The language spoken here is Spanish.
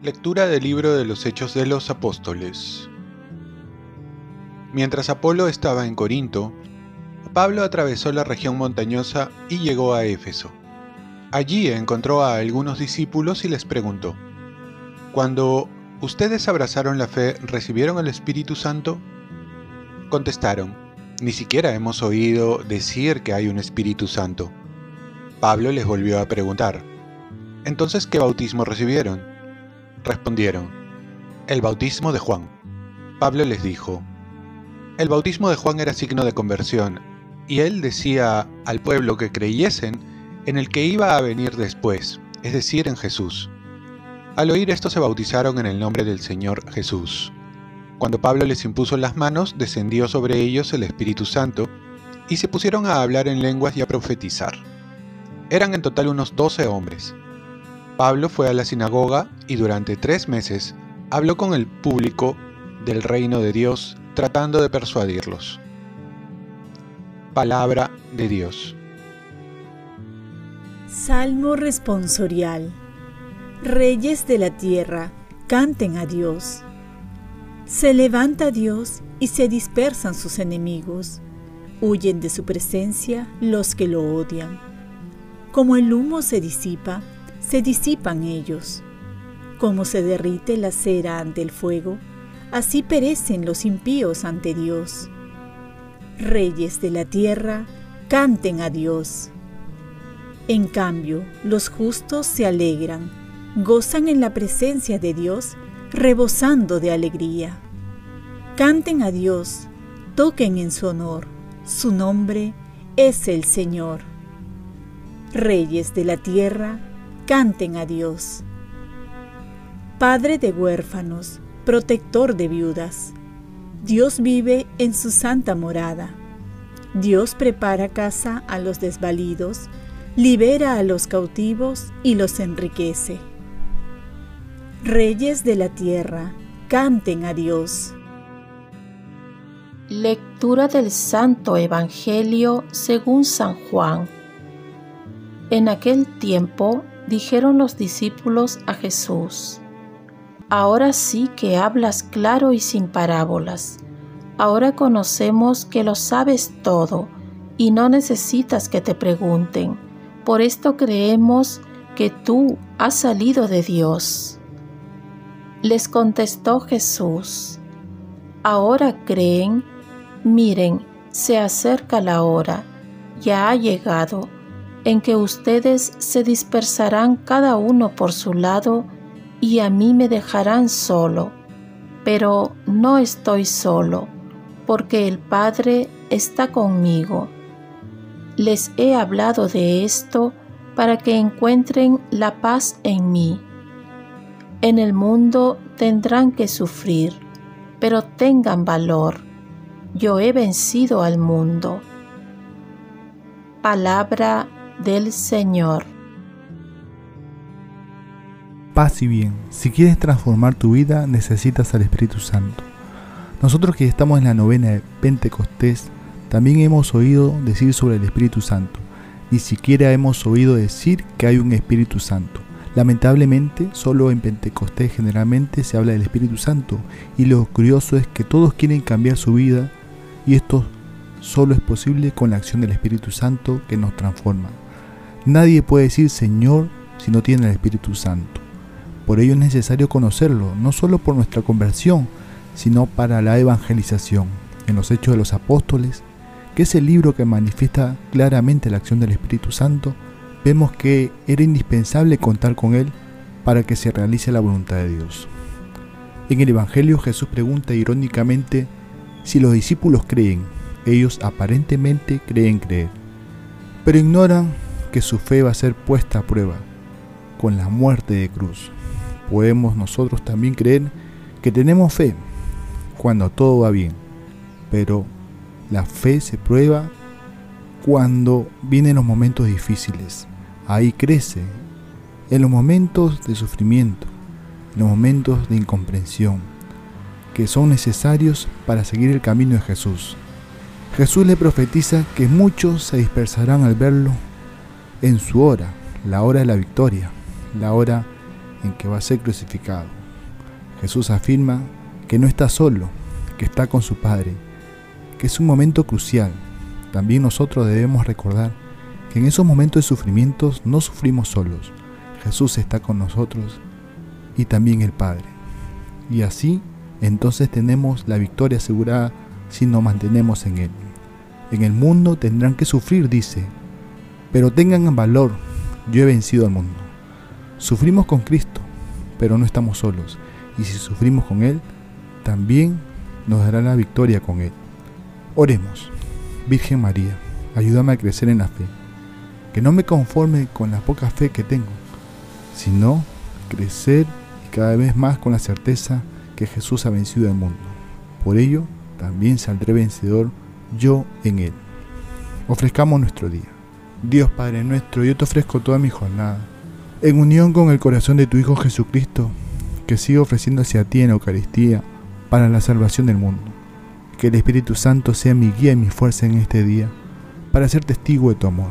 Lectura del libro de los Hechos de los Apóstoles. Mientras Apolo estaba en Corinto, Pablo atravesó la región montañosa y llegó a Éfeso. Allí encontró a algunos discípulos y les preguntó, Cuando ustedes abrazaron la fe, ¿recibieron el Espíritu Santo? Contestaron, Ni siquiera hemos oído decir que hay un Espíritu Santo. Pablo les volvió a preguntar, Entonces, ¿qué bautismo recibieron? Respondieron, el bautismo de Juan. Pablo les dijo, el bautismo de Juan era signo de conversión, y él decía al pueblo que creyesen en el que iba a venir después, es decir, en Jesús. Al oír esto se bautizaron en el nombre del Señor Jesús. Cuando Pablo les impuso las manos, descendió sobre ellos el Espíritu Santo, y se pusieron a hablar en lenguas y a profetizar. Eran en total unos doce hombres. Pablo fue a la sinagoga y durante tres meses habló con el público del reino de Dios tratando de persuadirlos. Palabra de Dios. Salmo responsorial. Reyes de la tierra, canten a Dios. Se levanta Dios y se dispersan sus enemigos. Huyen de su presencia los que lo odian. Como el humo se disipa, se disipan ellos. Como se derrite la cera ante el fuego, así perecen los impíos ante Dios. Reyes de la tierra, canten a Dios. En cambio, los justos se alegran, gozan en la presencia de Dios, rebosando de alegría. Canten a Dios, toquen en su honor, su nombre es el Señor. Reyes de la tierra, canten a Dios. Padre de huérfanos, protector de viudas, Dios vive en su santa morada. Dios prepara casa a los desvalidos, libera a los cautivos y los enriquece. Reyes de la tierra, canten a Dios. Lectura del Santo Evangelio según San Juan. En aquel tiempo dijeron los discípulos a Jesús, Ahora sí que hablas claro y sin parábolas. Ahora conocemos que lo sabes todo y no necesitas que te pregunten. Por esto creemos que tú has salido de Dios. Les contestó Jesús, Ahora creen, miren, se acerca la hora, ya ha llegado en que ustedes se dispersarán cada uno por su lado y a mí me dejarán solo. Pero no estoy solo, porque el Padre está conmigo. Les he hablado de esto para que encuentren la paz en mí. En el mundo tendrán que sufrir, pero tengan valor. Yo he vencido al mundo. Palabra del Señor. Paz y bien, si quieres transformar tu vida necesitas al Espíritu Santo. Nosotros que estamos en la novena de Pentecostés, también hemos oído decir sobre el Espíritu Santo. Ni siquiera hemos oído decir que hay un Espíritu Santo. Lamentablemente, solo en Pentecostés generalmente se habla del Espíritu Santo y lo curioso es que todos quieren cambiar su vida y esto solo es posible con la acción del Espíritu Santo que nos transforma. Nadie puede decir Señor si no tiene el Espíritu Santo. Por ello es necesario conocerlo, no solo por nuestra conversión, sino para la evangelización. En los Hechos de los Apóstoles, que es el libro que manifiesta claramente la acción del Espíritu Santo, vemos que era indispensable contar con él para que se realice la voluntad de Dios. En el Evangelio Jesús pregunta irónicamente si los discípulos creen. Ellos aparentemente creen creer, pero ignoran que su fe va a ser puesta a prueba con la muerte de cruz. Podemos nosotros también creer que tenemos fe cuando todo va bien, pero la fe se prueba cuando vienen los momentos difíciles. Ahí crece, en los momentos de sufrimiento, en los momentos de incomprensión, que son necesarios para seguir el camino de Jesús. Jesús le profetiza que muchos se dispersarán al verlo en su hora, la hora de la victoria, la hora en que va a ser crucificado. Jesús afirma que no está solo, que está con su Padre, que es un momento crucial. También nosotros debemos recordar que en esos momentos de sufrimientos no sufrimos solos. Jesús está con nosotros y también el Padre. Y así, entonces tenemos la victoria asegurada si nos mantenemos en Él. En el mundo tendrán que sufrir, dice, pero tengan valor, yo he vencido al mundo. Sufrimos con Cristo, pero no estamos solos, y si sufrimos con Él, también nos dará la victoria con Él. Oremos, Virgen María, ayúdame a crecer en la fe, que no me conforme con la poca fe que tengo, sino crecer y cada vez más con la certeza que Jesús ha vencido al mundo. Por ello, también saldré vencedor yo en Él. Ofrezcamos nuestro día. Dios Padre nuestro, yo te ofrezco toda mi jornada, en unión con el corazón de tu Hijo Jesucristo, que sigue ofreciéndose a ti en la Eucaristía para la salvación del mundo. Que el Espíritu Santo sea mi guía y mi fuerza en este día, para ser testigo de tu amor.